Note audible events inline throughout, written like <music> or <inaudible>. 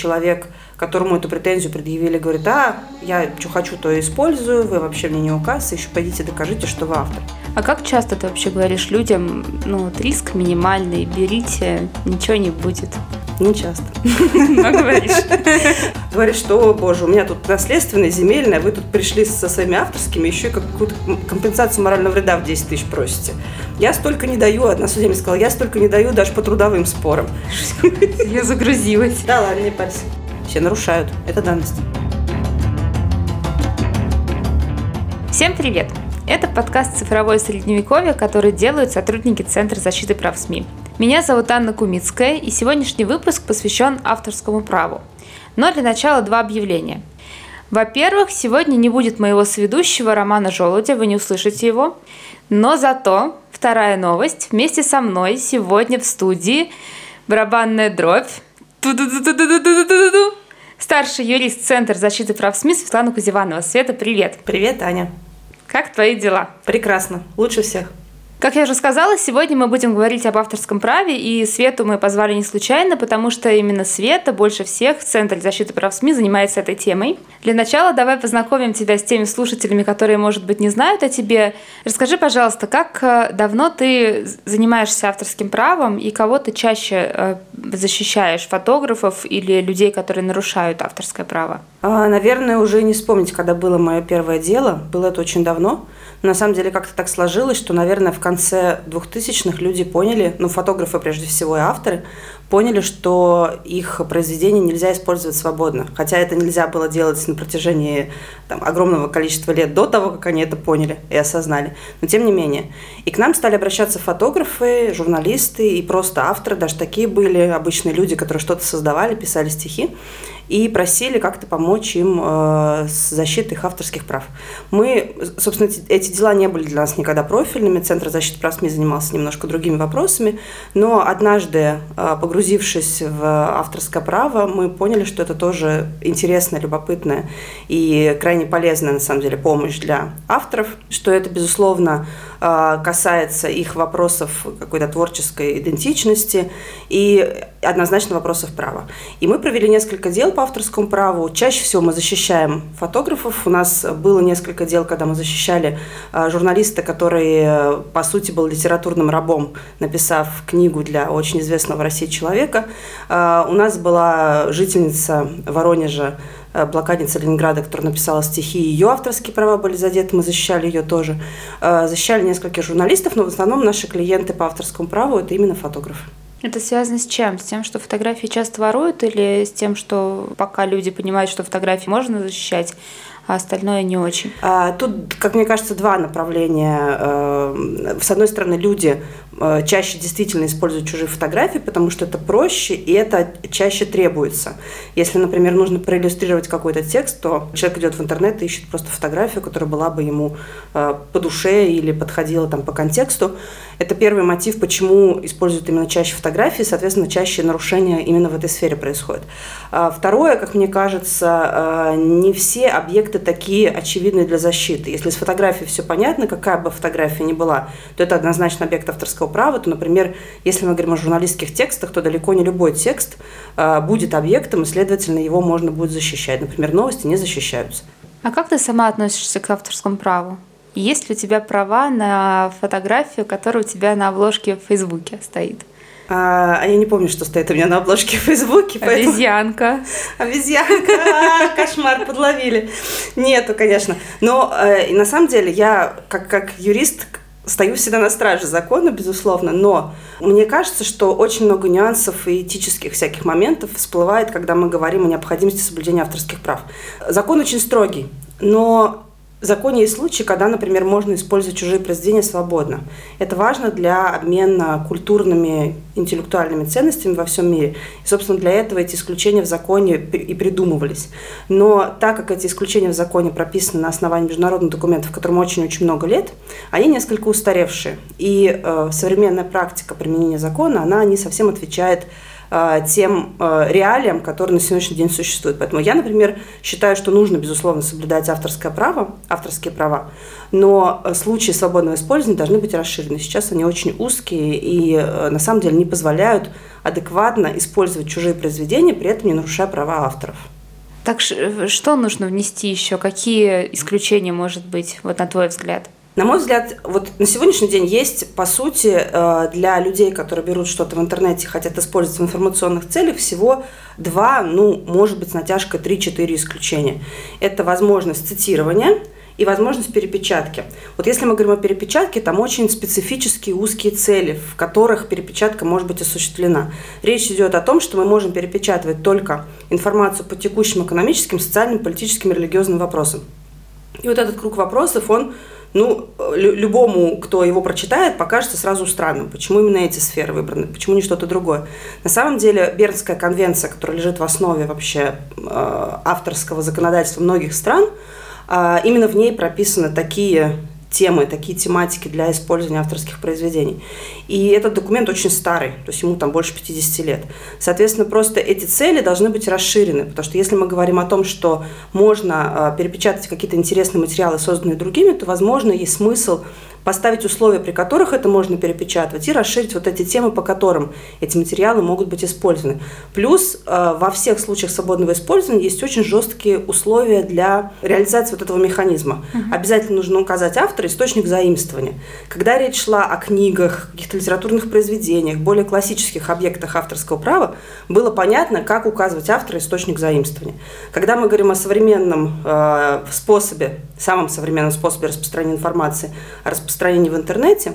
человек, которому эту претензию предъявили, говорит, а, я что хочу, то и использую, вы вообще мне не указ, еще пойдите докажите, что вы автор. А как часто ты вообще говоришь людям, ну, вот риск минимальный, берите, ничего не будет? Не часто. Но говоришь. <laughs> Говоришь, что, боже, у меня тут наследственная, земельная, вы тут пришли со своими авторскими, еще и какую-то компенсацию морального вреда в 10 тысяч просите. Я столько не даю, одна судья мне сказала, я столько не даю даже по трудовым спорам. Я загрузилась. Да ладно, не парься. Все нарушают, это данность. Всем привет! Это подкаст «Цифровое средневековье», который делают сотрудники Центра защиты прав СМИ. Меня зовут Анна Кумицкая, и сегодняшний выпуск посвящен авторскому праву. Но для начала два объявления. Во-первых, сегодня не будет моего сведущего Романа Желудя, вы не услышите его. Но зато вторая новость. Вместе со мной сегодня в студии барабанная дробь. Старший юрист Центра защиты прав СМИ Светлана Кузеванова. Света, привет. Привет, Аня. Как твои дела? Прекрасно. Лучше всех. Как я уже сказала, сегодня мы будем говорить об авторском праве, и Свету мы позвали не случайно, потому что именно Света больше всех в Центре защиты прав СМИ занимается этой темой. Для начала давай познакомим тебя с теми слушателями, которые, может быть, не знают о тебе. Расскажи, пожалуйста, как э, давно ты занимаешься авторским правом и кого ты чаще э, защищаешь, фотографов или людей, которые нарушают авторское право? А, наверное, уже не вспомнить, когда было мое первое дело. Было это очень давно. Но на самом деле как-то так сложилось, что, наверное, в конце 2000-х люди поняли, ну, фотографы прежде всего и авторы, поняли, что их произведения нельзя использовать свободно. Хотя это нельзя было делать на протяжении там, огромного количества лет до того, как они это поняли и осознали. Но тем не менее. И к нам стали обращаться фотографы, журналисты и просто авторы, даже такие были обычные люди, которые что-то создавали, писали стихи и просили как-то помочь им э, с защитой их авторских прав. Мы, собственно, эти, дела не были для нас никогда профильными. Центр защиты прав СМИ занимался немножко другими вопросами, но однажды, э, погрузившись в авторское право, мы поняли, что это тоже интересная, любопытная и крайне полезная, на самом деле, помощь для авторов, что это, безусловно, касается их вопросов какой-то творческой идентичности и однозначно вопросов права. И мы провели несколько дел по авторскому праву. Чаще всего мы защищаем фотографов. У нас было несколько дел, когда мы защищали а, журналиста, который, по сути, был литературным рабом, написав книгу для очень известного в России человека. А, у нас была жительница Воронежа, а, блокадница Ленинграда, которая написала стихи, ее авторские права были задеты, мы защищали ее тоже. Защищали нескольких журналистов, но в основном наши клиенты по авторскому праву – это именно фотографы. Это связано с чем? С тем, что фотографии часто воруют или с тем, что пока люди понимают, что фотографии можно защищать, а остальное не очень? А, тут, как мне кажется, два направления. Э, с одной стороны, люди э, чаще действительно используют чужие фотографии, потому что это проще, и это чаще требуется. Если, например, нужно проиллюстрировать какой-то текст, то человек идет в интернет и ищет просто фотографию, которая была бы ему э, по душе или подходила там по контексту. Это первый мотив, почему используют именно чаще фотографии, соответственно, чаще нарушения именно в этой сфере происходят. А второе, как мне кажется, не все объекты такие очевидные для защиты. Если с фотографией все понятно, какая бы фотография ни была, то это однозначно объект авторского права. То, например, если мы говорим о журналистских текстах, то далеко не любой текст э, будет объектом, и, следовательно, его можно будет защищать. Например, новости не защищаются. А как ты сама относишься к авторскому праву? Есть ли у тебя права на фотографию, которая у тебя на обложке в Фейсбуке стоит? А, а я не помню, что стоит у меня на обложке в Фейсбуке. Поэтому... Обезьянка. Обезьянка. <laughs> А, кошмар, подловили. Нету, конечно. Но э, на самом деле я, как, как юрист, стою всегда на страже закона, безусловно, но мне кажется, что очень много нюансов и этических всяких моментов всплывает, когда мы говорим о необходимости соблюдения авторских прав. Закон очень строгий, но в законе есть случаи, когда, например, можно использовать чужие произведения свободно. Это важно для обмена культурными, интеллектуальными ценностями во всем мире. И, собственно, для этого эти исключения в законе и придумывались. Но так как эти исключения в законе прописаны на основании международных документов, которым очень-очень много лет, они несколько устаревшие. И э, современная практика применения закона, она не совсем отвечает тем э, реалиям, которые на сегодняшний день существуют. Поэтому я, например, считаю, что нужно, безусловно, соблюдать авторское право, авторские права, но случаи свободного использования должны быть расширены. Сейчас они очень узкие и на самом деле не позволяют адекватно использовать чужие произведения, при этом не нарушая права авторов. Так что нужно внести еще? Какие исключения, может быть, вот на твой взгляд? На мой взгляд, вот на сегодняшний день есть, по сути, э, для людей, которые берут что-то в интернете и хотят использовать в информационных целях, всего два, ну, может быть, с натяжкой 3-4 исключения. Это возможность цитирования и возможность перепечатки. Вот если мы говорим о перепечатке, там очень специфические узкие цели, в которых перепечатка может быть осуществлена. Речь идет о том, что мы можем перепечатывать только информацию по текущим экономическим, социальным, политическим религиозным вопросам. И вот этот круг вопросов, он ну, любому, кто его прочитает, покажется сразу странным. Почему именно эти сферы выбраны, почему не что-то другое. На самом деле, Бернская конвенция, которая лежит в основе вообще э, авторского законодательства многих стран, э, именно в ней прописаны такие темы, такие тематики для использования авторских произведений. И этот документ очень старый, то есть ему там больше 50 лет. Соответственно, просто эти цели должны быть расширены, потому что если мы говорим о том, что можно э, перепечатать какие-то интересные материалы, созданные другими, то, возможно, есть смысл поставить условия, при которых это можно перепечатывать, и расширить вот эти темы, по которым эти материалы могут быть использованы. Плюс э, во всех случаях свободного использования есть очень жесткие условия для реализации вот этого механизма. Угу. Обязательно нужно указать автора, источник заимствования. Когда речь шла о книгах, каких-то литературных произведениях, более классических объектах авторского права, было понятно, как указывать автора, источник заимствования. Когда мы говорим о современном э, способе, самом современном способе распространения информации, о распространении в интернете,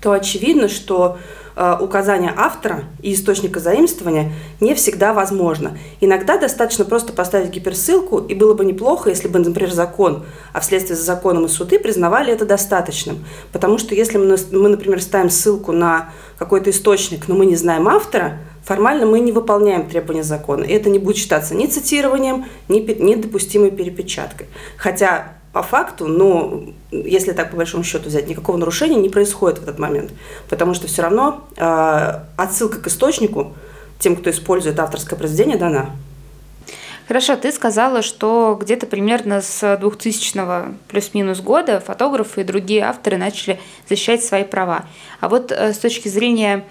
то очевидно, что э, указание автора и источника заимствования не всегда возможно. Иногда достаточно просто поставить гиперссылку, и было бы неплохо, если бы, например, закон, а вследствие за законом и суды признавали это достаточным. Потому что если мы, например, ставим ссылку на какой-то источник, но мы не знаем автора, формально мы не выполняем требования закона. И это не будет считаться ни цитированием, ни недопустимой перепечаткой. Хотя по факту, но если так по большому счету взять, никакого нарушения не происходит в этот момент, потому что все равно э, отсылка к источнику тем, кто использует авторское произведение, дана. Хорошо, ты сказала, что где-то примерно с 2000 плюс-минус года фотографы и другие авторы начали защищать свои права. А вот э, с точки зрения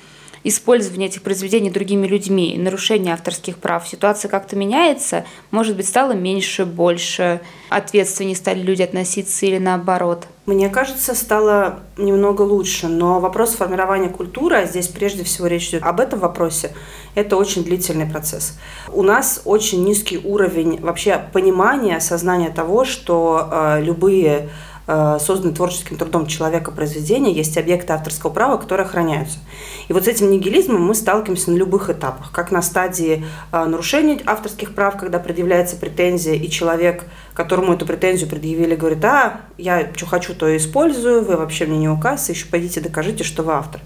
использование этих произведений другими людьми, нарушение авторских прав, ситуация как-то меняется? Может быть, стало меньше, больше, ответственнее стали люди относиться или наоборот? Мне кажется, стало немного лучше, но вопрос формирования культуры, а здесь прежде всего речь идет об этом вопросе, это очень длительный процесс. У нас очень низкий уровень вообще понимания, осознания того, что э, любые созданные творческим трудом человека произведения, есть объекты авторского права, которые охраняются. И вот с этим нигилизмом мы сталкиваемся на любых этапах, как на стадии э, нарушения авторских прав, когда предъявляется претензия, и человек, которому эту претензию предъявили, говорит, а, я что хочу, то и использую, вы вообще мне не указ, еще пойдите докажите, что вы автор.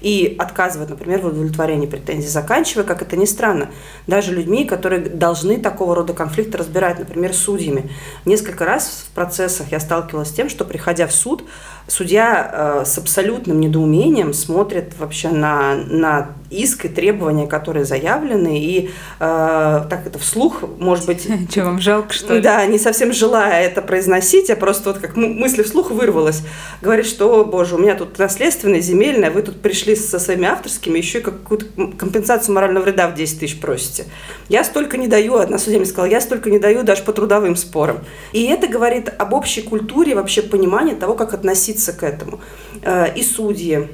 И отказывает, например, в удовлетворении претензий, заканчивая, как это ни странно, даже людьми, которые должны такого рода конфликты разбирать, например, судьями. Несколько раз в процессах я сталкивалась с тем, что, приходя в суд, судья э, с абсолютным недоумением смотрит вообще на, на иск и требования, которые заявлены, и э, так это вслух, может быть... <laughs> Что, вам жалко, что ли? Да, не совсем желая это произносить, а просто вот как мысли вслух вырвалась. Говорит, что, боже, у меня тут наследственное, земельное, вы тут пришли со своими авторскими, еще и какую-то компенсацию морального вреда в 10 тысяч просите. Я столько не даю, одна судья мне сказала, я столько не даю даже по трудовым спорам. И это говорит об общей культуре, вообще понимании того, как относиться к этому. Э, и судьи,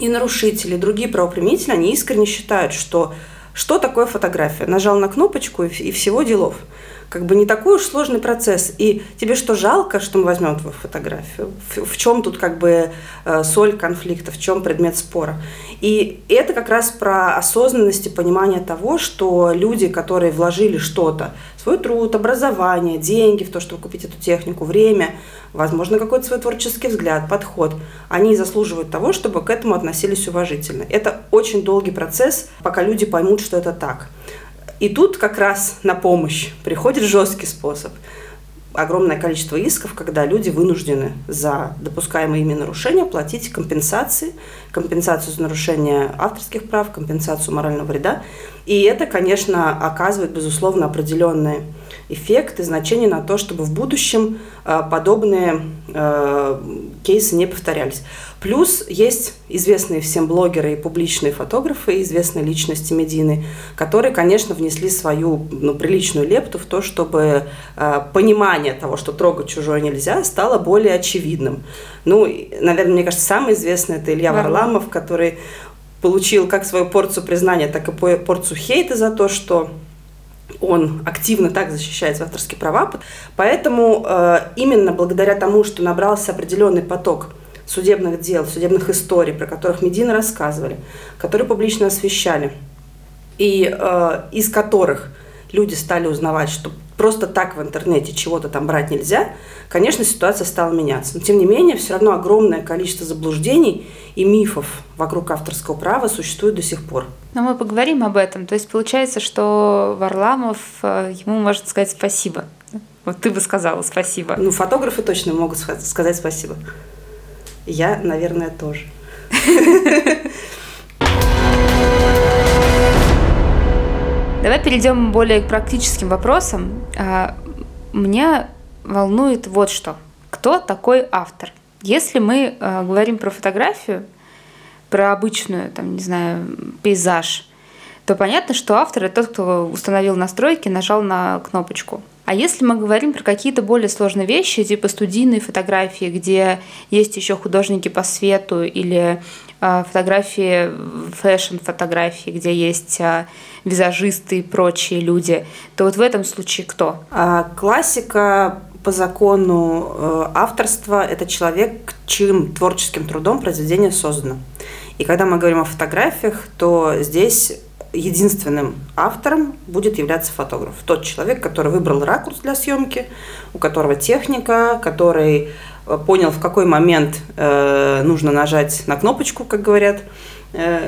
и нарушители, другие правоприменители, они искренне считают, что что такое фотография? Нажал на кнопочку и всего делов как бы не такой уж сложный процесс. И тебе что, жалко, что мы возьмем твою фотографию? В, в чем тут как бы э, соль конфликта, в чем предмет спора? И это как раз про осознанность и понимание того, что люди, которые вложили что-то, свой труд, образование, деньги в то, чтобы купить эту технику, время, возможно, какой-то свой творческий взгляд, подход, они заслуживают того, чтобы к этому относились уважительно. Это очень долгий процесс, пока люди поймут, что это так. И тут как раз на помощь приходит жесткий способ. огромное количество исков, когда люди вынуждены за допускаемые ими нарушения платить компенсации, компенсацию за нарушение авторских прав, компенсацию морального вреда. И это, конечно, оказывает, безусловно, определенные эффект и значение на то, чтобы в будущем э, подобные э, кейсы не повторялись. Плюс есть известные всем блогеры и публичные фотографы, известные личности медийные, которые, конечно, внесли свою ну, приличную лепту в то, чтобы э, понимание того, что трогать чужое нельзя, стало более очевидным. Ну, наверное, мне кажется, самый известный это Илья Варламов, который получил как свою порцию признания, так и порцию хейта за то, что он активно так защищает авторские права. Поэтому э, именно благодаря тому, что набрался определенный поток судебных дел, судебных историй, про которых медийно рассказывали, которые публично освещали, и э, из которых люди стали узнавать, что просто так в интернете чего-то там брать нельзя, конечно, ситуация стала меняться. Но тем не менее, все равно огромное количество заблуждений и мифов вокруг авторского права существует до сих пор. Но мы поговорим об этом. То есть получается, что Варламов, э, ему может сказать спасибо. Вот ты бы сказала спасибо. Ну, фотографы точно могут сказать спасибо. Я, наверное, тоже. <laughs> Давай перейдем более к практическим вопросам. А, меня волнует вот что. Кто такой автор? Если мы а, говорим про фотографию, про обычную, там, не знаю, пейзаж, то понятно, что автор это тот, кто установил настройки, нажал на кнопочку. А если мы говорим про какие-то более сложные вещи, типа студийные фотографии, где есть еще художники по свету или э, фотографии, фэшн-фотографии, где есть э, визажисты и прочие люди, то вот в этом случае кто? А, классика по закону э, авторства – это человек, чьим творческим трудом произведение создано. И когда мы говорим о фотографиях, то здесь единственным автором будет являться фотограф. Тот человек, который выбрал ракурс для съемки, у которого техника, который э, понял, в какой момент э, нужно нажать на кнопочку, как говорят,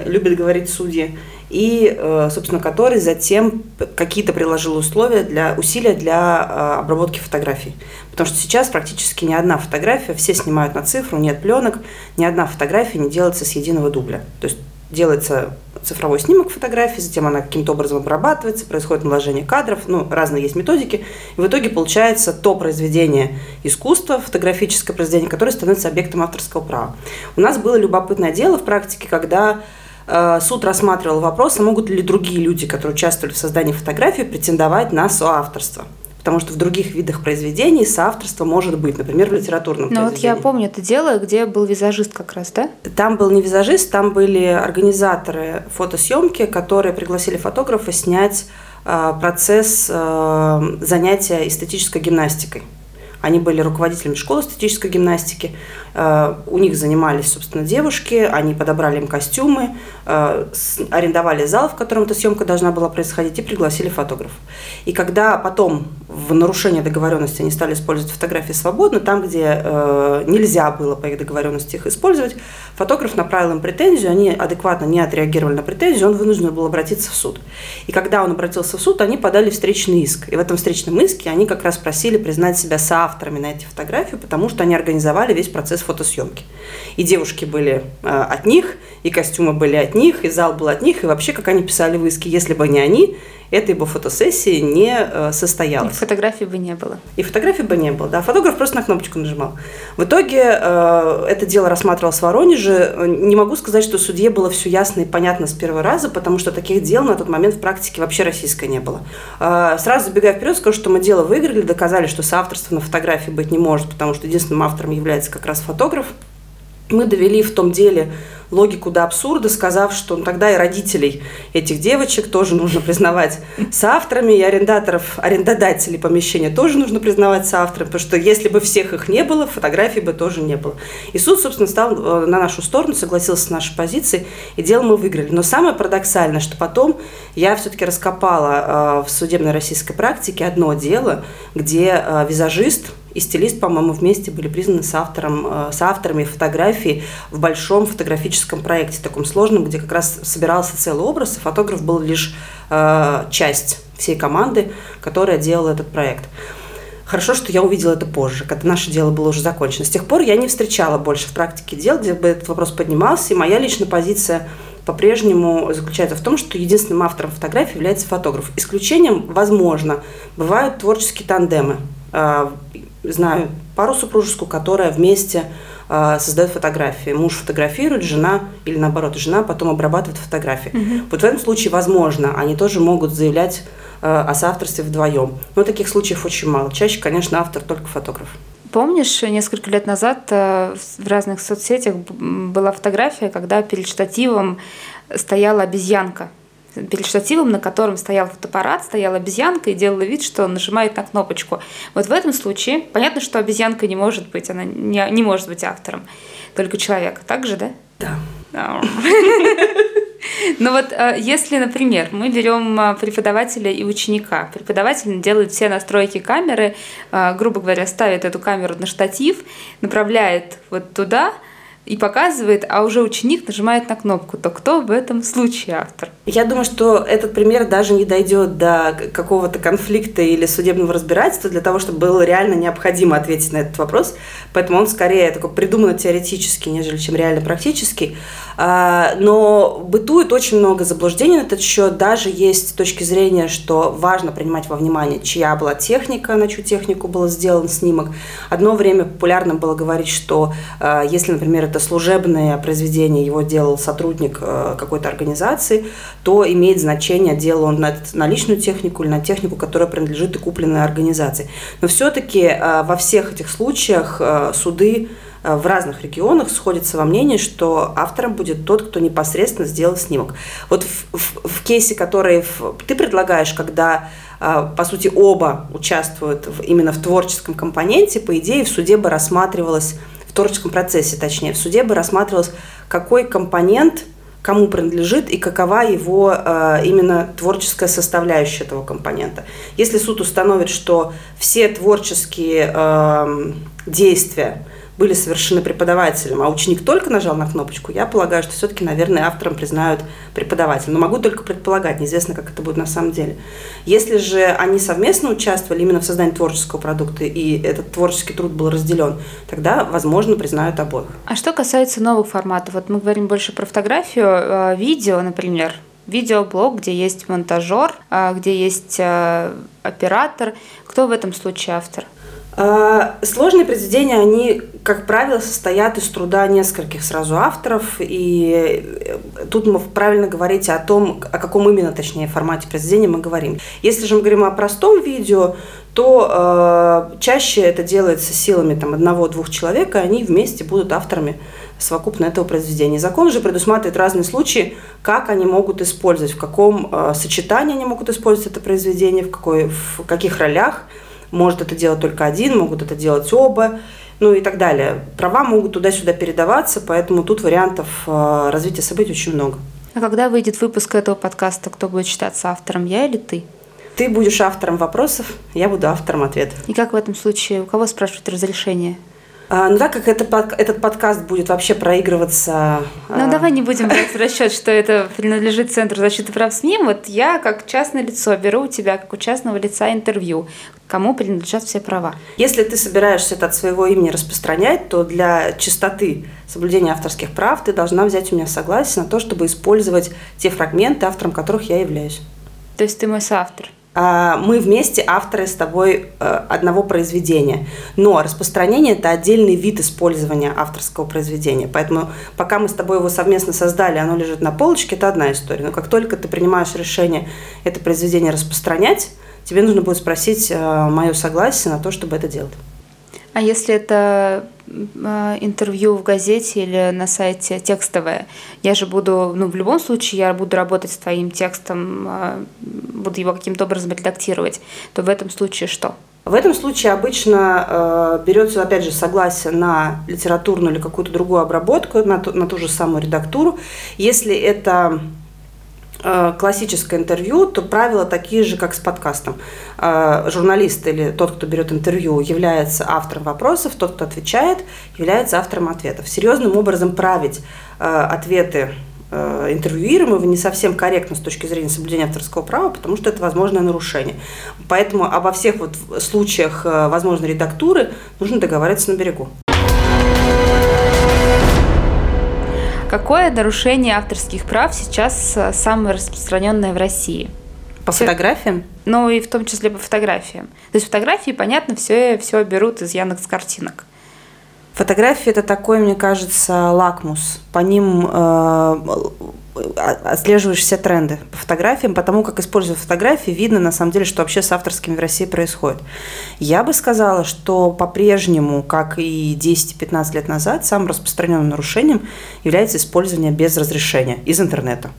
любят говорить судьи, и, э, собственно, который затем какие-то приложил условия для усилия для э, обработки фотографий. Потому что сейчас практически ни одна фотография, все снимают на цифру, нет пленок, ни одна фотография не делается с единого дубля. То есть делается цифровой снимок фотографии, затем она каким-то образом обрабатывается, происходит наложение кадров, ну, разные есть методики, и в итоге получается то произведение искусства, фотографическое произведение, которое становится объектом авторского права. У нас было любопытное дело в практике, когда Э, суд рассматривал вопрос, а могут ли другие люди, которые участвовали в создании фотографии, претендовать на соавторство. Потому что в других видах произведений соавторство может быть, например, в литературном Ну вот я помню это дело, где был визажист как раз, да? Там был не визажист, там были организаторы фотосъемки, которые пригласили фотографа снять э, процесс э, занятия эстетической гимнастикой. Они были руководителями школы эстетической гимнастики. Э, у них занимались, собственно, девушки. Они подобрали им костюмы, э, арендовали зал, в котором эта съемка должна была происходить, и пригласили фотографа. И когда потом в нарушение договоренности они стали использовать фотографии свободно, там, где э, нельзя было по их договоренности их использовать, фотограф направил им претензию, они адекватно не отреагировали на претензию, он вынужден был обратиться в суд. И когда он обратился в суд, они подали встречный иск. И в этом встречном иске они как раз просили признать себя соавторами на эти фотографии, потому что они организовали весь процесс фотосъемки. И девушки были э, от них, и костюмы были от них, и зал был от них, и вообще, как они писали в иске, если бы не они, этой бы фотосессии не э, состоялась. И фотографий бы не было. И фотографий бы не было, да. Фотограф просто на кнопочку нажимал. В итоге э, это дело рассматривалось в Воронеже. Не могу сказать, что судье было все ясно и понятно с первого раза, потому что таких дел на тот момент в практике вообще российской не было. Э, сразу забегая вперед, скажу, что мы дело выиграли, доказали, что соавторство на фотографии быть не может, потому что единственным автором является как раз фотограф. Мы довели в том деле логику до абсурда, сказав, что ну, тогда и родителей этих девочек тоже нужно признавать соавторами, и арендаторов, арендодателей помещения тоже нужно признавать соавторами, потому что если бы всех их не было, фотографий бы тоже не было. И суд, собственно, стал э, на нашу сторону, согласился с нашей позицией, и дело мы выиграли. Но самое парадоксальное, что потом я все-таки раскопала э, в судебной российской практике одно дело, где э, визажист, и стилист, по-моему, вместе были признаны с, автором, э, с авторами фотографии в большом фотографическом проекте, таком сложном, где как раз собирался целый образ, и фотограф был лишь э, часть всей команды, которая делала этот проект. Хорошо, что я увидела это позже, когда наше дело было уже закончено. С тех пор я не встречала больше в практике дел, где бы этот вопрос поднимался, и моя личная позиция по-прежнему заключается в том, что единственным автором фотографии является фотограф. Исключением, возможно, бывают творческие тандемы. А, знаю пару супружескую, которая вместе а, создает фотографии. Муж фотографирует, жена или наоборот, жена потом обрабатывает фотографии. Угу. Вот в этом случае, возможно, они тоже могут заявлять а, о соавторстве вдвоем. Но таких случаев очень мало. Чаще, конечно, автор только фотограф. Помнишь, несколько лет назад э, в разных соцсетях была фотография, когда перед штативом стояла обезьянка перед штативом, на котором стоял фотоаппарат, стояла обезьянка и делала вид, что нажимает на кнопочку. Вот в этом случае понятно, что обезьянка не может быть, она не, не может быть автором, только человек. Так же, да? Да. Ну вот, э, если, например, мы берем э, преподавателя и ученика, преподаватель делает все настройки камеры, э, грубо говоря, ставит эту камеру на штатив, направляет вот туда, и показывает, а уже ученик нажимает на кнопку, то кто в этом случае автор? Я думаю, что этот пример даже не дойдет до какого-то конфликта или судебного разбирательства для того, чтобы было реально необходимо ответить на этот вопрос. Поэтому он скорее такой придуман теоретически, нежели чем реально практически. А, но бытует очень много заблуждений на этот счет. Даже есть точки зрения, что важно принимать во внимание, чья была техника, на чью технику был сделан снимок. Одно время популярно было говорить, что а, если, например, это служебное произведение, его делал сотрудник а, какой-то организации, то имеет значение, делал он на, личную технику или на технику, которая принадлежит и купленной организации. Но все-таки э, во всех этих случаях э, суды э, в разных регионах сходятся во мнении, что автором будет тот, кто непосредственно сделал снимок. Вот в, в, в кейсе, который в, ты предлагаешь, когда по сути, оба участвуют в, именно в творческом компоненте, по идее, в суде бы рассматривалось, творческом процессе, точнее, в суде бы рассматривалось, какой компонент – кому принадлежит и какова его э, именно творческая составляющая этого компонента. Если суд установит, что все творческие э, действия были совершены преподавателем, а ученик только нажал на кнопочку, я полагаю, что все-таки, наверное, автором признают преподавателя. Но могу только предполагать, неизвестно, как это будет на самом деле. Если же они совместно участвовали именно в создании творческого продукта, и этот творческий труд был разделен, тогда, возможно, признают обоих. А что касается новых форматов, вот мы говорим больше про фотографию, а, видео, например, видеоблог, где есть монтажер, а, где есть а, оператор. Кто в этом случае автор? А, сложные произведения, они, как правило, состоят из труда нескольких сразу авторов, и э, тут мы правильно говорите о том, о каком именно, точнее, формате произведения мы говорим. Если же мы говорим о простом видео, то э, чаще это делается силами там, одного-двух человек, и они вместе будут авторами совокупно этого произведения. Закон же предусматривает разные случаи, как они могут использовать, в каком э, сочетании они могут использовать это произведение, в, какой, в каких ролях – может это делать только один, могут это делать оба, ну и так далее. Права могут туда-сюда передаваться, поэтому тут вариантов э, развития событий очень много. А когда выйдет выпуск этого подкаста, кто будет считаться автором, я или ты? Ты будешь автором вопросов, я буду автором ответов. И как в этом случае, у кого спрашивать разрешение? А, ну так как это, этот подкаст будет вообще проигрываться... Ну а... давай не будем брать в <laughs> расчет, что это принадлежит Центру защиты прав СМИ. Вот я как частное лицо беру у тебя как у частного лица интервью. Кому принадлежат все права? Если ты собираешься это от своего имени распространять, то для чистоты соблюдения авторских прав ты должна взять у меня согласие на то, чтобы использовать те фрагменты, автором которых я являюсь. То есть ты мой соавтор? А, мы вместе авторы с тобой э, одного произведения. Но распространение – это отдельный вид использования авторского произведения. Поэтому пока мы с тобой его совместно создали, оно лежит на полочке, это одна история. Но как только ты принимаешь решение это произведение распространять, тебе нужно будет спросить э, мое согласие на то, чтобы это делать. А если это э, интервью в газете или на сайте текстовое, я же буду, ну, в любом случае, я буду работать с твоим текстом, буду его каким-то образом редактировать, то в этом случае что? В этом случае обычно э, берется, опять же, согласие на литературную или какую-то другую обработку, на ту, на ту же самую редактуру. Если это Э, классическое интервью, то правила такие же, как с подкастом. Э, журналист или тот, кто берет интервью, является автором вопросов, тот, кто отвечает, является автором ответов. Серьезным образом править э, ответы интервьюируемого не совсем корректно с точки зрения соблюдения авторского права, потому что это возможное нарушение. Поэтому обо всех вот случаях э, возможной редактуры нужно договариваться на берегу. Какое нарушение авторских прав сейчас э, самое распространенное в России? По все, фотографиям? Ну и в том числе по фотографиям. То есть фотографии, понятно, все, все берут из Яндекс картинок. Фотографии это такой, мне кажется, лакмус. По ним э, отслеживаешь все тренды по фотографиям, потому как используя фотографии, видно на самом деле, что вообще с авторскими в России происходит. Я бы сказала, что по-прежнему, как и 10-15 лет назад, самым распространенным нарушением является использование без разрешения из интернета.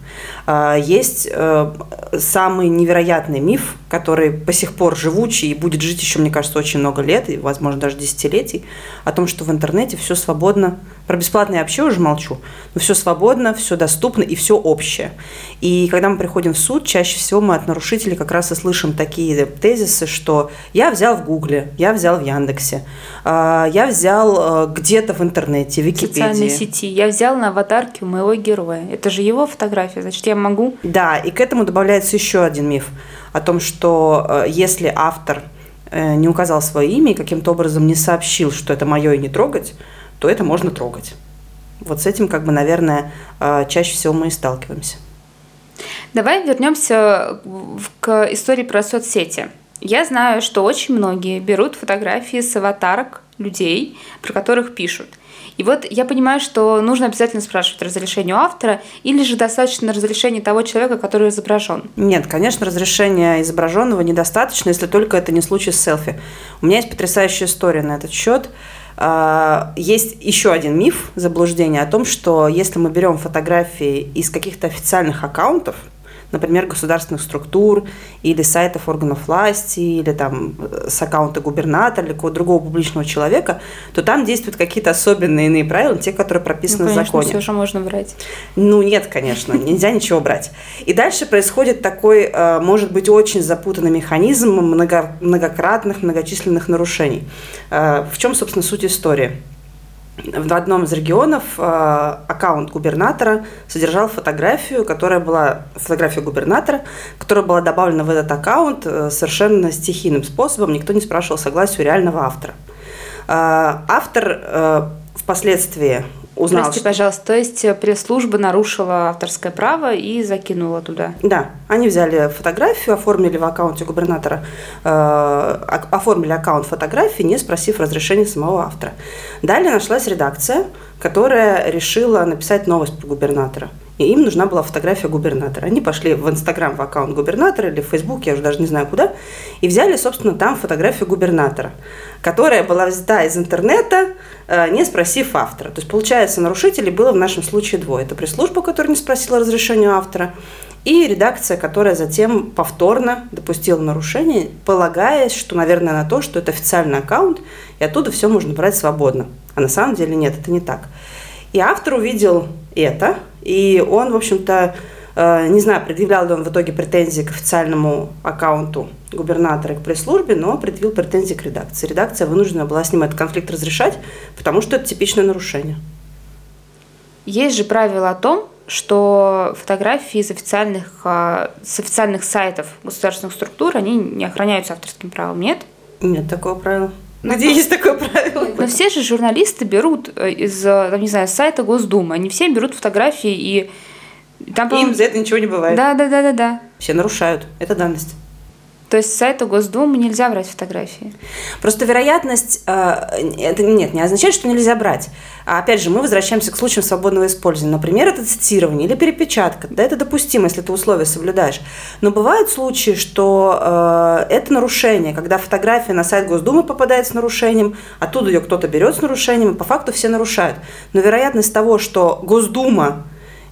А, есть э, самый невероятный миф, который по сих пор живучий и будет жить еще, мне кажется, очень много лет, и, возможно, даже десятилетий, о том, что в интернете все свободно про бесплатное я вообще уже молчу. Но все свободно, все доступно и все общее. И когда мы приходим в суд, чаще всего мы от нарушителей как раз и слышим такие тезисы, что я взял в Гугле, я взял в Яндексе, а, я взял э, где-то в интернете, в Википедии. В социальной сети. Я взял на аватарке у моего героя. Это же его фотография, значит, я могу. Да, и к этому добавляется еще один миф о том, что э, если автор э, не указал свое имя и каким-то образом не сообщил, что это мое и не трогать, то это можно трогать. Вот с этим, как бы, наверное, э, чаще всего мы и сталкиваемся. Давай вернемся к истории про соцсети. Я знаю, что очень многие берут фотографии с аватарок людей, про которых пишут. И вот я понимаю, что нужно обязательно спрашивать разрешение у автора, или же достаточно разрешения того человека, который изображен? Нет, конечно, разрешения изображенного недостаточно, если только это не случай с селфи. У меня есть потрясающая история на этот счет. А, есть еще один миф, заблуждение о том, что если мы берем фотографии из каких-то официальных аккаунтов, например, государственных структур или сайтов органов власти, или там э, с аккаунта губернатора или какого-то другого публичного человека, то там действуют какие-то особенные иные правила, те, которые прописаны ну, конечно, в законе. все же можно брать. Ну, нет, конечно, нельзя ничего брать. И дальше происходит такой, э, может быть, очень запутанный механизм много, многократных, многочисленных нарушений. Э, в чем, собственно, суть истории? В одном из регионов э, аккаунт губернатора содержал фотографию, которая была фотография губернатора, которая была добавлена в этот аккаунт э, совершенно стихийным способом, никто не спрашивал согласия у реального автора. Э, автор впоследствии узнал. Прости, что... пожалуйста, то есть э, пресс-служба нарушила авторское право и закинула туда? Да, они взяли фотографию, оформили в аккаунте губернатора, э, оформили аккаунт фотографии, не спросив разрешения самого автора. Далее нашлась редакция, которая решила написать новость про губернатора. И им нужна была фотография губернатора. Они пошли в Инстаграм в аккаунт губернатора или в Фейсбук, я уже даже не знаю куда, и взяли, собственно, там фотографию губернатора, которая была взята из интернета, э, не спросив автора. То есть, получается, нарушителей было в нашем случае двое. Это пресс-служба, которая не спросила разрешения автора, и редакция, которая затем повторно допустила нарушение, полагаясь, что, наверное, на то, что это официальный аккаунт, и оттуда все можно брать свободно. А на самом деле нет, это не так. И автор увидел это, и он, в общем-то, э, не знаю, предъявлял ли он в итоге претензии к официальному аккаунту губернатора и к пресс-службе, но предъявил претензии к редакции. Редакция вынуждена была с ним этот конфликт разрешать, потому что это типичное нарушение. Есть же правило о том, что фотографии из официальных, э, с официальных сайтов государственных структур, они не охраняются авторским правом, нет? Нет такого правила. Ну, Где есть такое правило? Но все же журналисты берут э, из, э, там, не знаю, сайта Госдумы. Они все берут фотографии и там, Им за это ничего не бывает. Да, да, да, да, да. Все нарушают. Это данность. То есть с сайта Госдумы нельзя брать фотографии? Просто вероятность, э, это нет, не означает, что нельзя брать. А опять же, мы возвращаемся к случаям свободного использования. Например, это цитирование или перепечатка. Да, это допустимо, если ты условия соблюдаешь. Но бывают случаи, что э, это нарушение, когда фотография на сайт Госдумы попадает с нарушением, оттуда ее кто-то берет с нарушением, и по факту все нарушают. Но вероятность того, что Госдума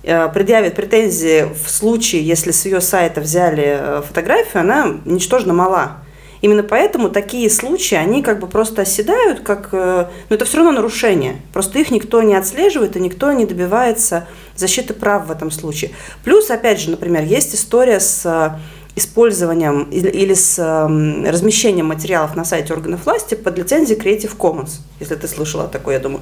предъявит претензии в случае, если с ее сайта взяли э, фотографию, она ничтожно мала. Именно поэтому такие случаи, они как бы просто оседают, как, э, но это все равно нарушение. Просто их никто не отслеживает и никто не добивается защиты прав в этом случае. Плюс, опять же, например, есть история с использованием или с размещением материалов на сайте органов власти под лицензией Creative Commons, если ты слышала такое, я думаю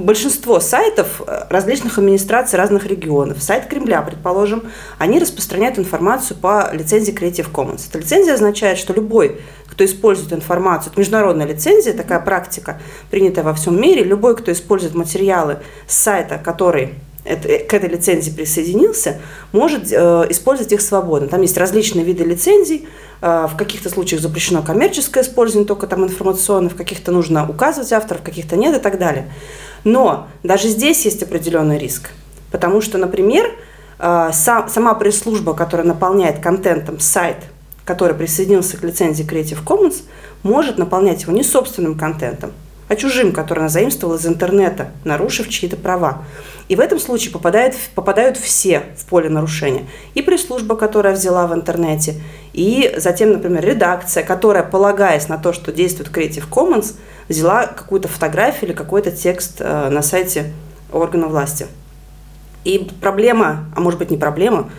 большинство сайтов э, различных администраций разных регионов, сайт Кремля, предположим, они распространяют информацию по лицензии Creative Commons. Эта лицензия означает, что любой, кто использует информацию, это международная лицензия, такая практика, принятая во всем мире, любой, кто использует материалы с сайта, который э, к этой лицензии присоединился, может э, использовать их свободно. Там есть различные виды лицензий, э, в каких-то случаях запрещено коммерческое использование, только там информационное, в каких-то нужно указывать авторов, в каких-то нет и так далее. Но даже здесь есть определенный риск, потому что, например, сама пресс-служба, которая наполняет контентом сайт, который присоединился к лицензии Creative Commons, может наполнять его не собственным контентом, а чужим, который она заимствовала из интернета, нарушив чьи-то права. И в этом случае попадает, попадают все в поле нарушения. И пресс-служба, которая взяла в интернете, и затем, например, редакция, которая, полагаясь на то, что действует Creative Commons, взяла какую-то фотографию или какой-то текст э, на сайте органа власти. И проблема, а может быть не проблема,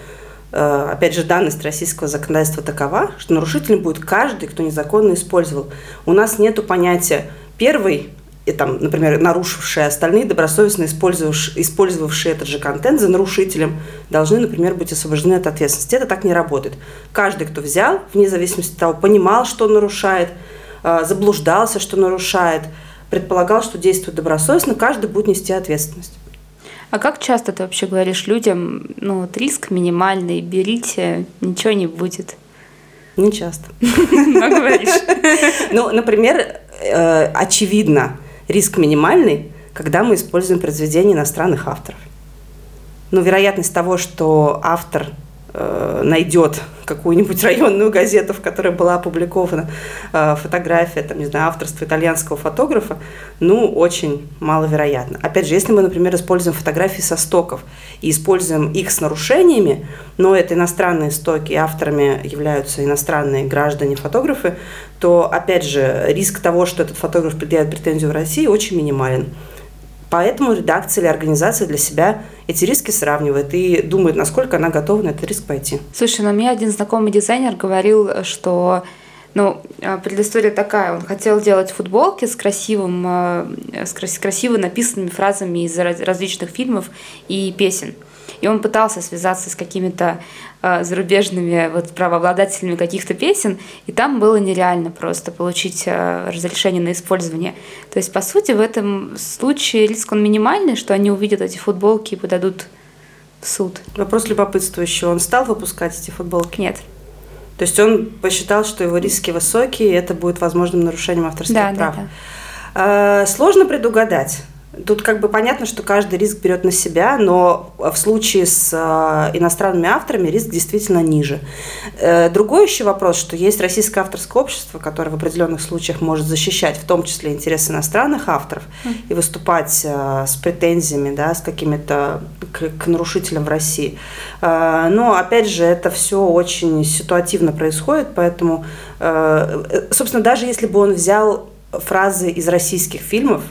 э, опять же, данность российского законодательства такова, что нарушителем будет каждый, кто незаконно использовал. У нас нет понятия первый, и там, например, нарушившие остальные, добросовестно использовавшие, использовавшие этот же контент за нарушителем, должны, например, быть освобождены от ответственности. Это так не работает. Каждый, кто взял, вне зависимости от того, понимал, что он нарушает, э, заблуждался, что нарушает, предполагал, что действует добросовестно, каждый будет нести ответственность. А как часто ты вообще говоришь людям, ну, вот риск минимальный, берите, ничего не будет? Не часто. <laughs> Но говоришь. Ну, например, э, очевидно, риск минимальный, когда мы используем произведения иностранных авторов. Но вероятность того, что автор найдет какую-нибудь <laughs> районную газету, в которой была опубликована э, фотография, там, не знаю, авторства итальянского фотографа, ну, очень маловероятно. Опять же, если мы, например, используем фотографии со стоков и используем их с нарушениями, но это иностранные стоки, и авторами являются иностранные граждане-фотографы, то, опять же, риск того, что этот фотограф предъявит претензию в России, очень минимален. Поэтому редакция или организация для себя эти риски сравнивает и думает, насколько она готова на этот риск пойти. Слушай, ну мне один знакомый дизайнер говорил, что ну, а, предыстория такая. Он хотел делать футболки с красивым, а, с красиво написанными фразами из различных фильмов и песен. И он пытался связаться с какими-то э, зарубежными вот, правообладателями каких-то песен, и там было нереально просто получить э, разрешение на использование. То есть, по сути, в этом случае риск он минимальный, что они увидят эти футболки и подадут в суд. Вопрос любопытствующий. Он стал выпускать эти футболки? Нет. То есть он посчитал, что его риски высокие, и это будет возможным нарушением авторских да, прав. Да, да. Сложно предугадать. Тут как бы понятно, что каждый риск берет на себя, но в случае с э, иностранными авторами риск действительно ниже. Э, другой еще вопрос, что есть российское авторское общество, которое в определенных случаях может защищать в том числе интересы иностранных авторов mm. и выступать э, с претензиями, да, с какими-то к, к нарушителям в России. Но опять же, это все очень ситуативно происходит, поэтому, собственно, даже если бы он взял фразы из российских фильмов,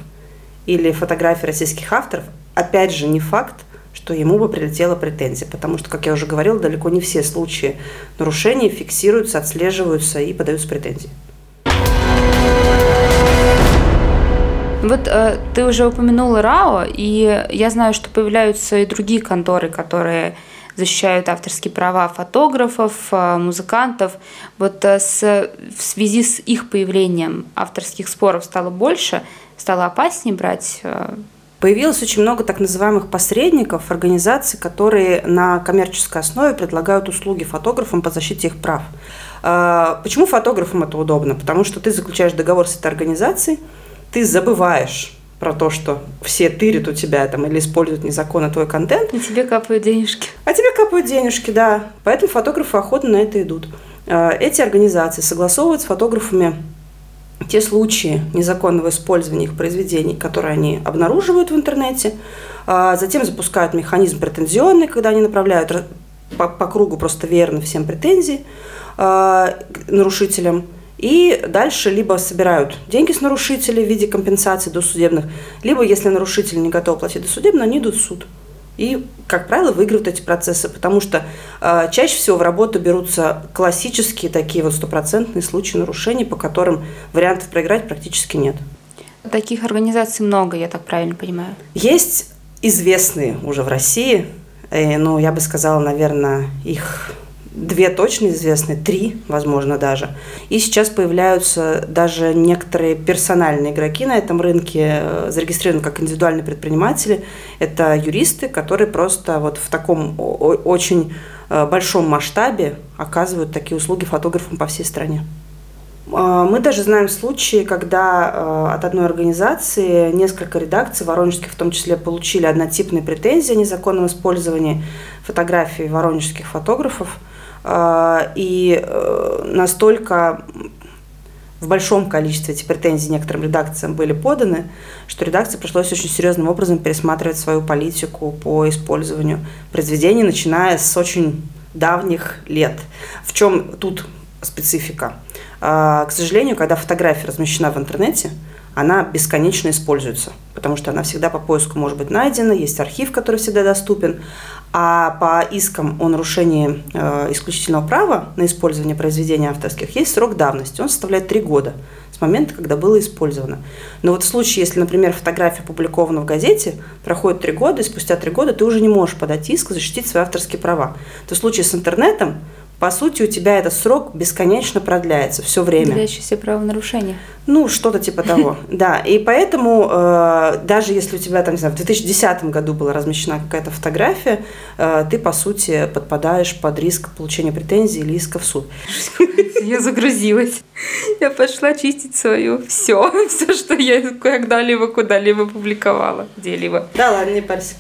или фотографии российских авторов, опять же, не факт, что ему бы прилетела претензия, потому что, как я уже говорила, далеко не все случаи нарушений фиксируются, отслеживаются и подаются претензии. Вот э, ты уже упомянула РАО, и я знаю, что появляются и другие конторы, которые защищают авторские права фотографов, э, музыкантов. Вот э, с, в связи с их появлением авторских споров стало больше – стало опаснее брать э, Появилось очень много так называемых посредников, организаций, которые на коммерческой основе предлагают услуги фотографам по защите их прав. Почему фотографам это удобно? Потому что ты заключаешь договор с этой организацией, ты забываешь про то, что все тырят у тебя там или используют незаконно твой контент. И тебе капают денежки. А тебе капают денежки, да. Поэтому фотографы охотно на это идут. Э, эти организации согласовывают с фотографами те случаи незаконного использования их произведений, которые они обнаруживают в интернете, а затем запускают механизм претензионный, когда они направляют по, по кругу просто верно всем претензий а, нарушителям, и дальше либо собирают деньги с нарушителей в виде компенсаций досудебных, либо, если нарушитель не готов платить досудебно, они идут в суд и, как правило, выигрывают эти процессы, потому что э, чаще всего в работу берутся классические такие вот стопроцентные случаи нарушений, по которым вариантов проиграть практически нет. Таких организаций много, я так правильно понимаю. Есть известные уже в России, э, ну, я бы сказала, наверное, их две точно известны, три, возможно, даже. И сейчас появляются даже некоторые персональные игроки на этом рынке, э, зарегистрированы как индивидуальные предприниматели. Это юристы, которые просто вот в таком очень э, большом масштабе оказывают такие услуги фотографам по всей стране. А, мы даже знаем случаи, когда э, от одной организации несколько редакций, воронежских в том числе, получили однотипные претензии о незаконном использовании фотографий воронежских фотографов – и э, настолько в большом количестве эти претензии некоторым редакциям были поданы, что редакции пришлось очень серьезным образом пересматривать свою политику по использованию произведений, начиная с очень давних лет. В чем тут специфика? А, к сожалению, когда фотография размещена в интернете, она бесконечно используется, потому что она всегда по поиску может быть найдена, есть архив, который всегда доступен, а по искам о нарушении э, исключительного права на использование произведений авторских есть срок давности. Он составляет три года с момента, когда было использовано. Но вот в случае, если, например, фотография опубликована в газете, проходит три года, и спустя три года ты уже не можешь подать иск, защитить свои авторские права. То в случае с интернетом по сути, у тебя этот срок бесконечно продляется все время. Длящееся правонарушение. Ну, что-то типа того, <laughs> да. И поэтому э, даже если у тебя там, не знаю, в 2010 году была размещена какая-то фотография, э, ты, по сути, подпадаешь под риск получения претензий или иска в суд. <laughs> Я загрузилась. Я пошла чистить свое все, <laughs> все, что я когда-либо куда-либо публиковала, где-либо. Да ладно, не парься.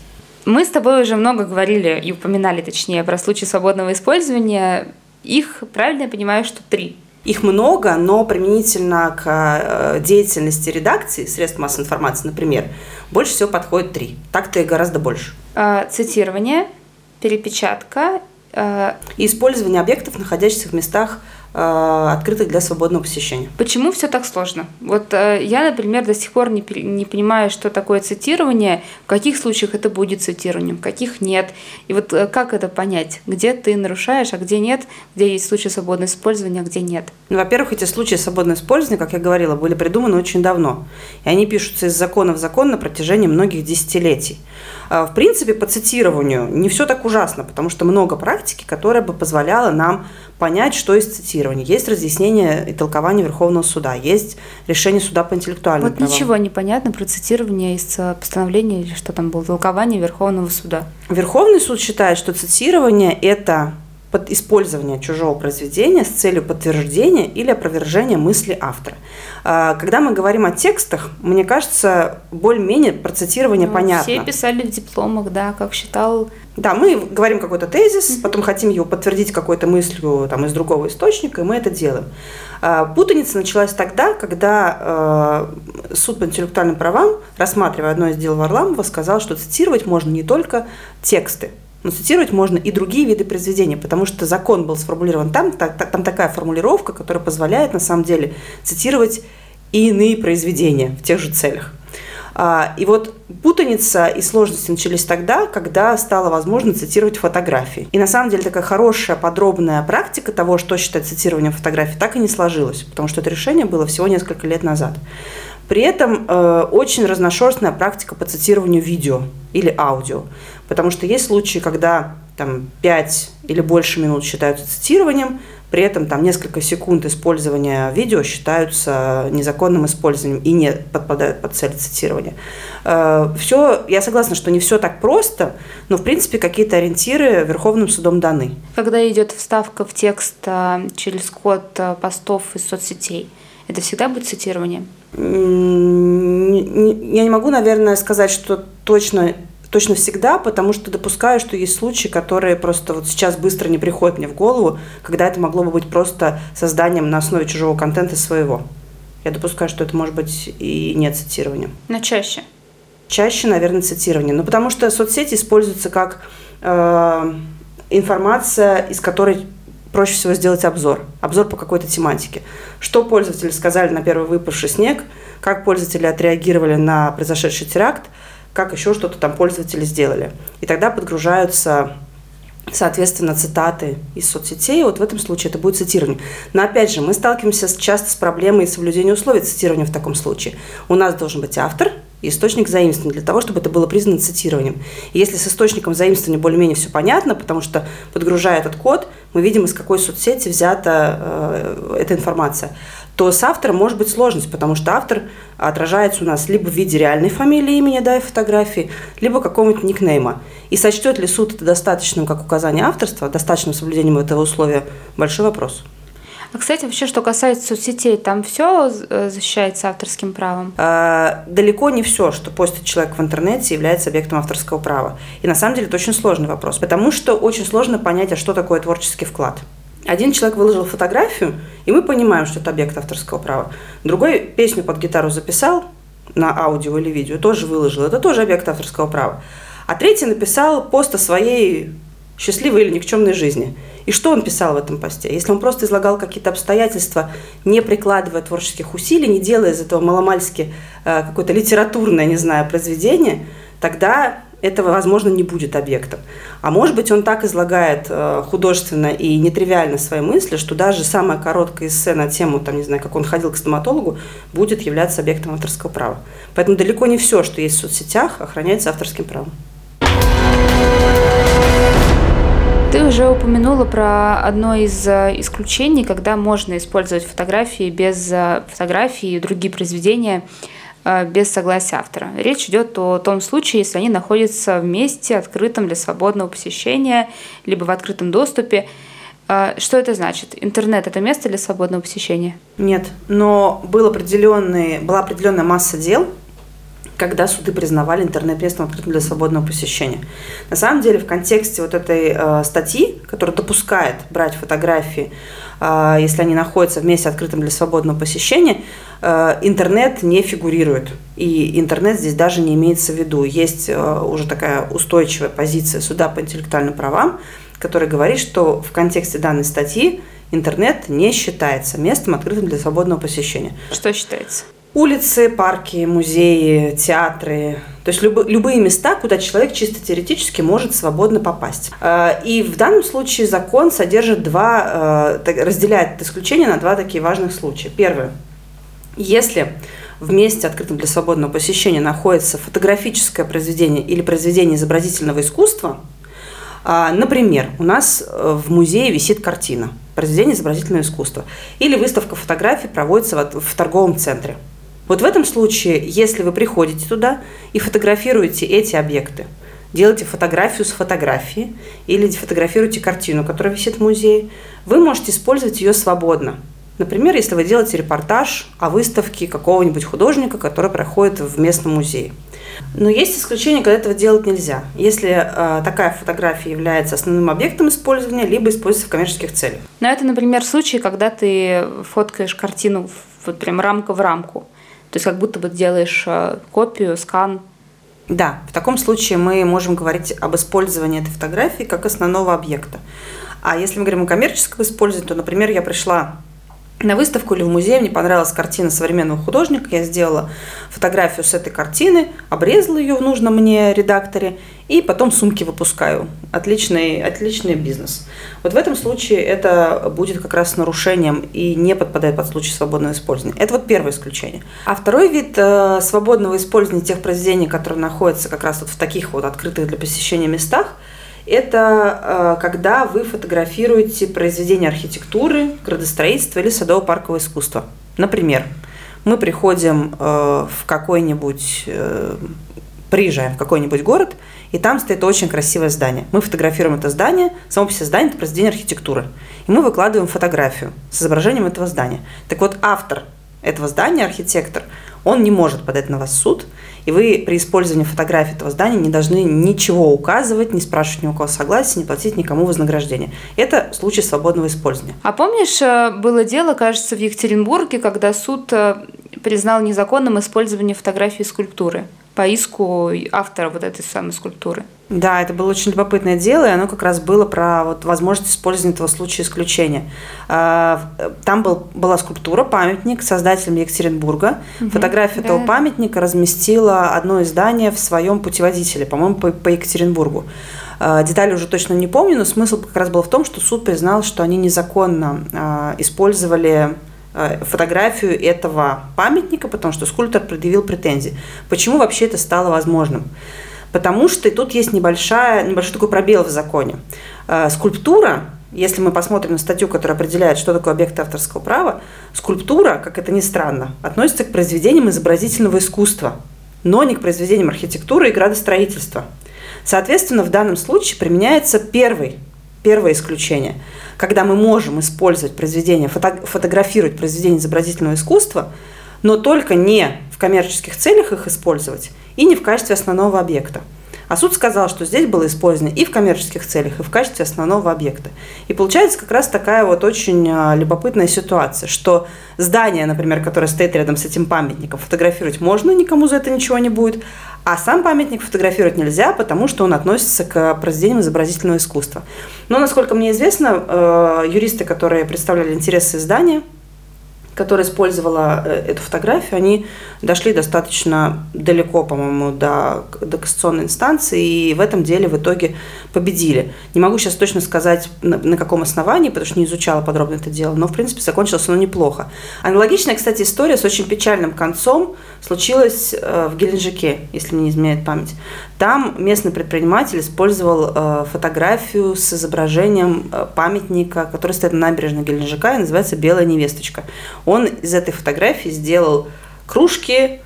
Мы с тобой уже много говорили и упоминали, точнее, про случаи свободного использования. Их, правильно я понимаю, что три? Их много, но применительно к э, деятельности редакции, средств массовой информации, например, больше всего подходит три. Так-то и гораздо больше. А, цитирование, перепечатка. А... И использование объектов, находящихся в местах Э, открытых для свободного посещения. Почему все так сложно? Вот э, я, например, до сих пор не, не понимаю, что такое цитирование, в каких случаях это будет цитированием, в каких нет. И вот э, как это понять? Где ты нарушаешь, а где нет? Где есть случаи свободного использования, а где нет? Ну, во-первых, эти случаи свободного использования, как я говорила, были придуманы очень давно. И они пишутся из закона в закон на протяжении многих десятилетий. В принципе, по цитированию не все так ужасно, потому что много практики, которая бы позволяла нам понять, что есть цитирование. Есть разъяснение и толкование Верховного суда, есть решение суда по интеллектуальным вот правам. ничего не понятно про цитирование из э, постановления или что там было, толкование Верховного суда. Верховный суд считает, что цитирование – это под использование чужого произведения с целью подтверждения или опровержения мысли автора. А, когда мы говорим о текстах, мне кажется, более-менее процитирование ну, понятно. Все писали в дипломах, да, как считал. Да, мы говорим какой-то тезис, mm-hmm. потом хотим его подтвердить какой-то мыслью там, из другого источника, и мы это делаем. А, путаница началась тогда, когда э, суд по интеллектуальным правам, рассматривая одно из дел Варламова, сказал, что цитировать можно не только тексты, но цитировать можно и другие виды произведения, потому что закон был сформулирован там, та, там такая формулировка, которая позволяет на самом деле цитировать и иные произведения в тех же целях. А, и вот путаница и сложности начались тогда, когда стало возможно цитировать фотографии. И на самом деле такая хорошая, подробная практика того, что считать цитированием фотографий, так и не сложилась, потому что это решение было всего несколько лет назад. При этом э, очень разношерстная практика по цитированию видео или аудио. Потому что есть случаи, когда там 5 или больше минут считаются цитированием, при этом там несколько секунд использования видео считаются незаконным использованием и не подпадают под цель цитирования. Э, все, я согласна, что не все так просто, но в принципе какие-то ориентиры Верховным судом даны. Когда идет вставка в текст э, через код э, постов из соцсетей, это всегда будет цитирование? Я не могу, наверное, сказать, что точно точно всегда, потому что допускаю, что есть случаи, которые просто вот сейчас быстро не приходят мне в голову, когда это могло бы быть просто созданием на основе чужого контента своего. Я допускаю, что это может быть и не цитированием. Но чаще? Чаще, наверное, цитирование. Ну, потому что соцсети используются как э, информация, из которой проще всего сделать обзор. Обзор по какой-то тематике. Что пользователи сказали на первый выпавший снег, как пользователи отреагировали на произошедший теракт, как еще что-то там пользователи сделали. И тогда подгружаются соответственно, цитаты из соцсетей, вот в этом случае это будет цитирование. Но опять же, мы сталкиваемся часто с проблемой соблюдения условий цитирования в таком случае. У нас должен быть автор, источник заимствования для того, чтобы это было признано цитированием. И если с источником заимствования более-менее все понятно, потому что подгружая этот код, мы видим, из какой соцсети взята э, эта информация, то с автором может быть сложность, потому что автор отражается у нас либо в виде реальной фамилии, имени, да, и фотографии, либо какого-нибудь никнейма. И сочтет ли суд это достаточным как указание авторства, достаточным соблюдением этого условия, большой вопрос. А, кстати, вообще, что касается соцсетей, там все э, защищается авторским правом? А, далеко не все, что постит человек в интернете, является объектом авторского права. И на самом деле это очень сложный вопрос, потому что очень сложно понять, а что такое творческий вклад. Один человек выложил фотографию, и мы понимаем, что это объект авторского права. Другой песню под гитару записал на аудио или видео, тоже выложил. Это тоже объект авторского права. А третий написал пост о своей счастливой или никчемной жизни. И что он писал в этом посте? Если он просто излагал какие-то обстоятельства, не прикладывая творческих усилий, не делая из этого маломальски э, какое-то литературное, не знаю, произведение, тогда этого, возможно, не будет объектом. А может быть, он так излагает э, художественно и нетривиально свои мысли, что даже самая короткая эссе на тему, там, не знаю, как он ходил к стоматологу, будет являться объектом авторского права. Поэтому далеко не все, что есть в соцсетях, охраняется авторским правом. Ты уже упомянула про одно из э, исключений, когда можно использовать фотографии без э, фотографий и другие произведения без согласия автора. Речь идет о том случае, если они находятся в месте, открытом для свободного посещения, либо в открытом доступе. Что это значит? Интернет – это место для свободного посещения? Нет, но был была определенная масса дел, когда суды признавали интернет местом открытым для свободного посещения. На самом деле, в контексте вот этой э, статьи, которая допускает брать фотографии, э, если они находятся в месте открытым для свободного посещения, э, интернет не фигурирует. И интернет здесь даже не имеется в виду. Есть э, уже такая устойчивая позиция суда по интеллектуальным правам, которая говорит, что в контексте данной статьи интернет не считается местом открытым для свободного посещения. Что считается? Улицы, парки, музеи, театры, то есть люб, любые места, куда человек чисто теоретически может свободно попасть. Э, и в данном случае закон содержит два, э, разделяет исключение на два такие важных случая. Первое. Если в месте, открытом для свободного посещения, находится фотографическое произведение или произведение изобразительного искусства, э, например, у нас в музее висит картина, произведение изобразительного искусства, или выставка фотографий проводится в торговом центре – вот в этом случае, если вы приходите туда и фотографируете эти объекты, делаете фотографию с фотографии или фотографируете картину, которая висит в музее, вы можете использовать ее свободно. Например, если вы делаете репортаж о выставке какого-нибудь художника, который проходит в местном музее. Но есть исключения, когда этого делать нельзя. Если э, такая фотография является основным объектом использования, либо используется в коммерческих целях. Но это, например, случай, когда ты фоткаешь картину вот прям рамка в рамку. То есть как будто бы делаешь э, копию, скан. Да, в таком случае мы можем говорить об использовании этой фотографии как основного объекта. А если мы говорим о коммерческом использовании, то, например, я пришла на выставку или в музей, мне понравилась картина современного художника, я сделала фотографию с этой картины, обрезала ее в нужном мне редакторе и потом сумки выпускаю. Отличный, отличный бизнес. Вот в этом случае это будет как раз нарушением и не подпадает под случай свободного использования. Это вот первое исключение. А второй вид э, свободного использования тех произведений, которые находятся как раз вот в таких вот открытых для посещения местах – это э, когда вы фотографируете произведения архитектуры, градостроительства или садово-паркового искусства. Например, мы приходим э, в какой-нибудь, э, приезжаем в какой-нибудь город, и там стоит очень красивое здание. Мы фотографируем это здание, само по себе здание – это произведение архитектуры. И мы выкладываем фотографию с изображением этого здания. Так вот, автор этого здания, архитектор, он не может подать на вас суд – и вы при использовании фотографии этого здания не должны ничего указывать, не спрашивать ни у кого согласия, не платить никому вознаграждение. Это случай свободного использования. А помнишь, э, было дело, кажется, в Екатеринбурге, когда суд э, признал незаконным использование фотографии скульптуры? По иску автора вот этой самой скульптуры. Да, это было очень любопытное дело, и оно как раз было про вот возможность использования этого случая исключения. А, там был, была скульптура, памятник создателям Екатеринбурга. Угу, Фотографию да. этого памятника разместило одно издание в своем путеводителе, по-моему, по, по Екатеринбургу. А, детали уже точно не помню, но смысл как раз был в том, что суд признал, что они незаконно а, использовали фотографию этого памятника, потому что скульптор предъявил претензии. Почему вообще это стало возможным? Потому что тут есть небольшая, небольшой такой пробел в законе. Э, скульптура, если мы посмотрим на статью, которая определяет, что такое объект авторского права, скульптура, как это ни странно, относится к произведениям изобразительного искусства, но не к произведениям архитектуры и градостроительства. Соответственно, в данном случае применяется первый, первое исключение, когда мы можем использовать произведение, фото, фотографировать произведение изобразительного искусства, но только не в коммерческих целях их использовать и не в качестве основного объекта. А суд сказал, что здесь было использовано и в коммерческих целях, и в качестве основного объекта. И получается как раз такая вот очень а, любопытная ситуация, что здание, например, которое стоит рядом с этим памятником, фотографировать можно, никому за это ничего не будет, а сам памятник фотографировать нельзя, потому что он относится к произведениям изобразительного искусства. Но, насколько мне известно, э, юристы, которые представляли интересы здания, которая использовала э, эту фотографию, они дошли достаточно далеко, по-моему, до, до кассационной инстанции, и в этом деле в итоге победили. Не могу сейчас точно сказать, на, на каком основании, потому что не изучала подробно это дело, но, в принципе, закончилось оно неплохо. Аналогичная, кстати, история с очень печальным концом случилась э, в Геленджике, если мне не изменяет память. Там местный предприниматель использовал э, фотографию с изображением э, памятника, который стоит на набережной Геленджика и называется «Белая невесточка». Он из этой фотографии сделал кружки,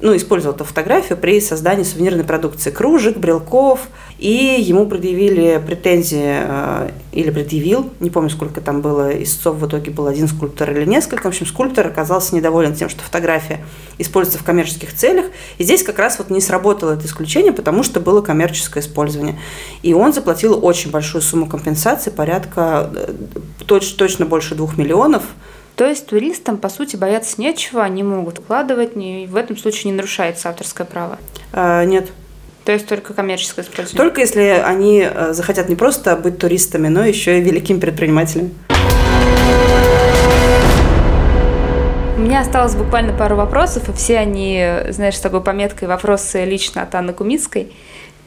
ну, использовал эту фотографию при создании сувенирной продукции кружек, брелков, и ему предъявили претензии, э, или предъявил, не помню, сколько там было истцов, в итоге был один скульптор или несколько. В общем, скульптор оказался недоволен тем, что фотография используется в коммерческих целях. И здесь как раз вот не сработало это исключение, потому что было коммерческое использование. И он заплатил очень большую сумму компенсации, порядка э, точ, точно больше двух миллионов – то есть туристам, по сути, бояться нечего, они могут вкладывать, и в этом случае не нарушается авторское право? А, нет. То есть только коммерческое использование? Только если они э, захотят не просто быть туристами, но еще и великими предпринимателями. У меня осталось буквально пару вопросов, и все они, знаешь, с такой пометкой «Вопросы лично от Анны Кумицкой».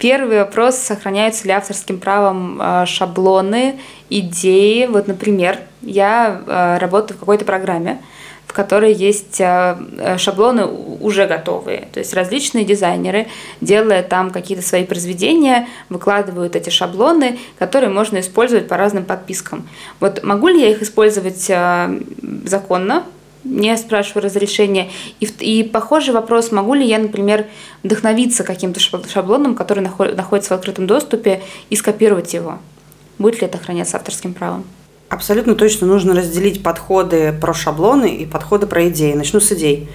Первый вопрос, сохраняются ли авторским правом э, шаблоны, идеи. Вот, например, я э, работаю в какой-то программе, в которой есть э, шаблоны уже готовые. То есть различные дизайнеры, делая там какие-то свои произведения, выкладывают эти шаблоны, которые можно использовать по разным подпискам. Вот могу ли я их использовать законно, не спрашиваю разрешения. И, и похожий вопрос, могу ли я, например, вдохновиться каким-то шаблоном, который находится в открытом доступе, и скопировать его? Будет ли это храняться авторским правом? Абсолютно точно нужно разделить подходы про шаблоны и подходы про идеи. Начну с идей.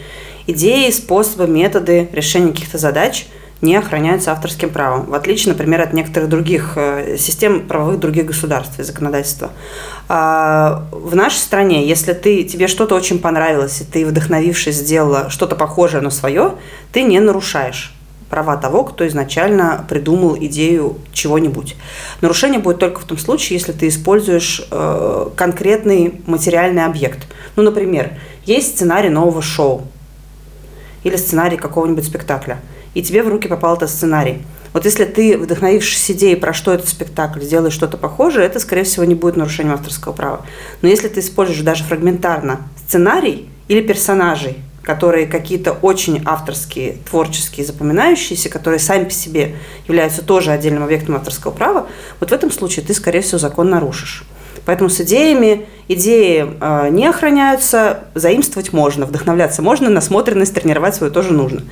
Идеи, способы, методы решения каких-то задач – не охраняются авторским правом, в отличие, например, от некоторых других э, систем правовых других государств и законодательства. А, в нашей стране, если ты, тебе что-то очень понравилось, и ты, вдохновившись, сделала что-то похожее на свое, ты не нарушаешь права того, кто изначально придумал идею чего-нибудь. Нарушение будет только в том случае, если ты используешь э, конкретный материальный объект. Ну, например, есть сценарий нового шоу или сценарий какого-нибудь спектакля – и тебе в руки попал этот сценарий. Вот если ты, вдохновившись идеей, про что этот спектакль, сделаешь что-то похожее, это, скорее всего, не будет нарушением авторского права. Но если ты используешь даже фрагментарно сценарий или персонажей, которые какие-то очень авторские, творческие, запоминающиеся, которые сами по себе являются тоже отдельным объектом авторского права, вот в этом случае ты, скорее всего, закон нарушишь. Поэтому с идеями идеи э, не охраняются, заимствовать можно, вдохновляться можно, насмотренность тренировать свою тоже нужно.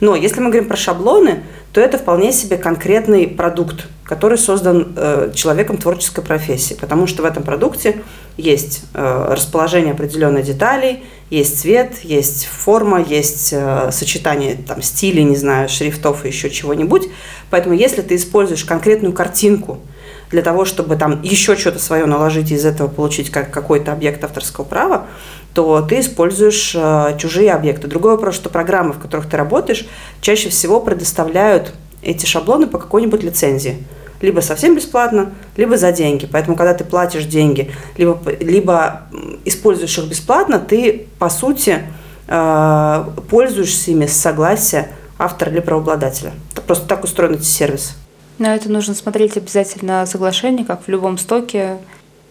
Но если мы говорим про шаблоны, то это вполне себе конкретный продукт, который создан э, человеком творческой профессии, потому что в этом продукте есть э, расположение определенной деталей, есть цвет, есть форма, есть э, сочетание там, стилей, не знаю, шрифтов и еще чего-нибудь. Поэтому если ты используешь конкретную картинку – для того, чтобы там еще что-то свое наложить и из этого получить как какой-то объект авторского права, то ты используешь э, чужие объекты. Другой вопрос, что программы, в которых ты работаешь, чаще всего предоставляют эти шаблоны по какой-нибудь лицензии. Либо совсем бесплатно, либо за деньги. Поэтому, когда ты платишь деньги, либо, либо используешь их бесплатно, ты, по сути, э, пользуешься ими с согласия автора или правообладателя. Это просто так устроен эти сервисы. На это нужно смотреть обязательно соглашение, как в любом стоке.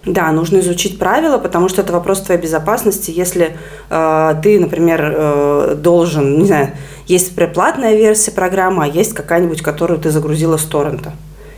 Да, нужно изучить правила, потому что это вопрос твоей безопасности. Если э, ты, например, э, должен, не знаю, есть преплатная версия программы, а есть какая-нибудь, которую ты загрузила с торрента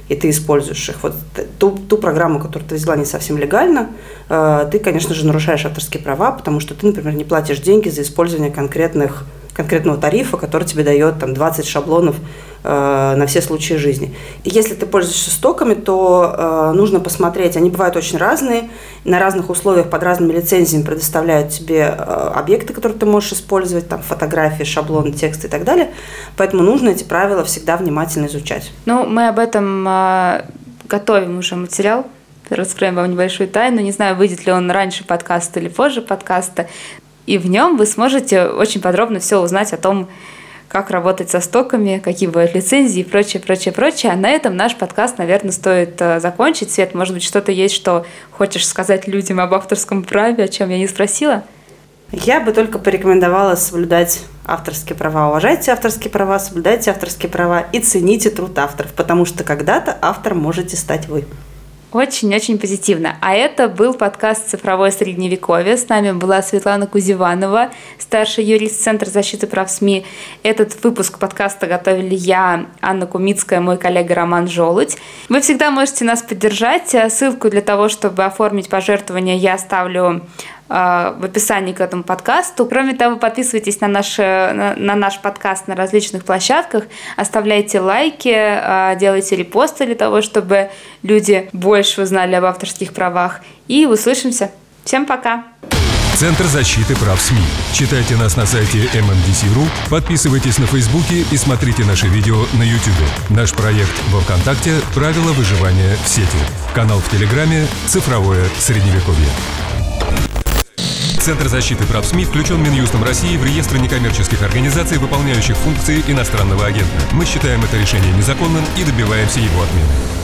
и ты используешь их. Вот ту, ту программу, которую ты взяла не совсем легально, э, ты, конечно же, нарушаешь авторские права, потому что ты, например, не платишь деньги за использование конкретных конкретного тарифа, который тебе дает там 20 шаблонов э, на все случаи жизни. И если ты пользуешься стоками, то э, нужно посмотреть, они бывают очень разные, на разных условиях, под разными лицензиями предоставляют тебе э, объекты, которые ты можешь использовать, там фотографии, шаблоны, тексты и так далее. Поэтому нужно эти правила всегда внимательно изучать. Ну, мы об этом э, готовим уже материал раскроем вам небольшую тайну. Не знаю, выйдет ли он раньше подкаста или позже подкаста. И в нем вы сможете очень подробно все узнать о том, как работать со стоками, какие бывают лицензии и прочее, прочее, прочее. А на этом наш подкаст, наверное, стоит э, закончить. Свет, может быть, что-то есть, что хочешь сказать людям об авторском праве, о чем я не спросила? Я бы только порекомендовала соблюдать авторские права. Уважайте авторские права, соблюдайте авторские права и цените труд авторов, потому что когда-то автор можете стать вы. Очень-очень позитивно. А это был подкаст «Цифровое средневековье». С нами была Светлана Кузеванова, старший юрист Центра защиты прав СМИ. Этот выпуск подкаста готовили я, Анна Кумицкая, мой коллега Роман Жолудь. Вы всегда можете нас поддержать. Ссылку для того, чтобы оформить пожертвование, я оставлю в описании к этому подкасту. Кроме того, подписывайтесь на наш, на, на наш подкаст на различных площадках, оставляйте лайки, э, делайте репосты для того, чтобы люди больше узнали об авторских правах. И услышимся. Всем пока! Центр защиты прав СМИ. Читайте нас на сайте MMDC.ru, подписывайтесь на Фейсбуке и смотрите наши видео на YouTube. Наш проект во Вконтакте «Правила выживания в сети». Канал в Телеграме «Цифровое средневековье». Центр защиты прав СМИ включен Минюстом России в реестр некоммерческих организаций, выполняющих функции иностранного агента. Мы считаем это решение незаконным и добиваемся его отмены.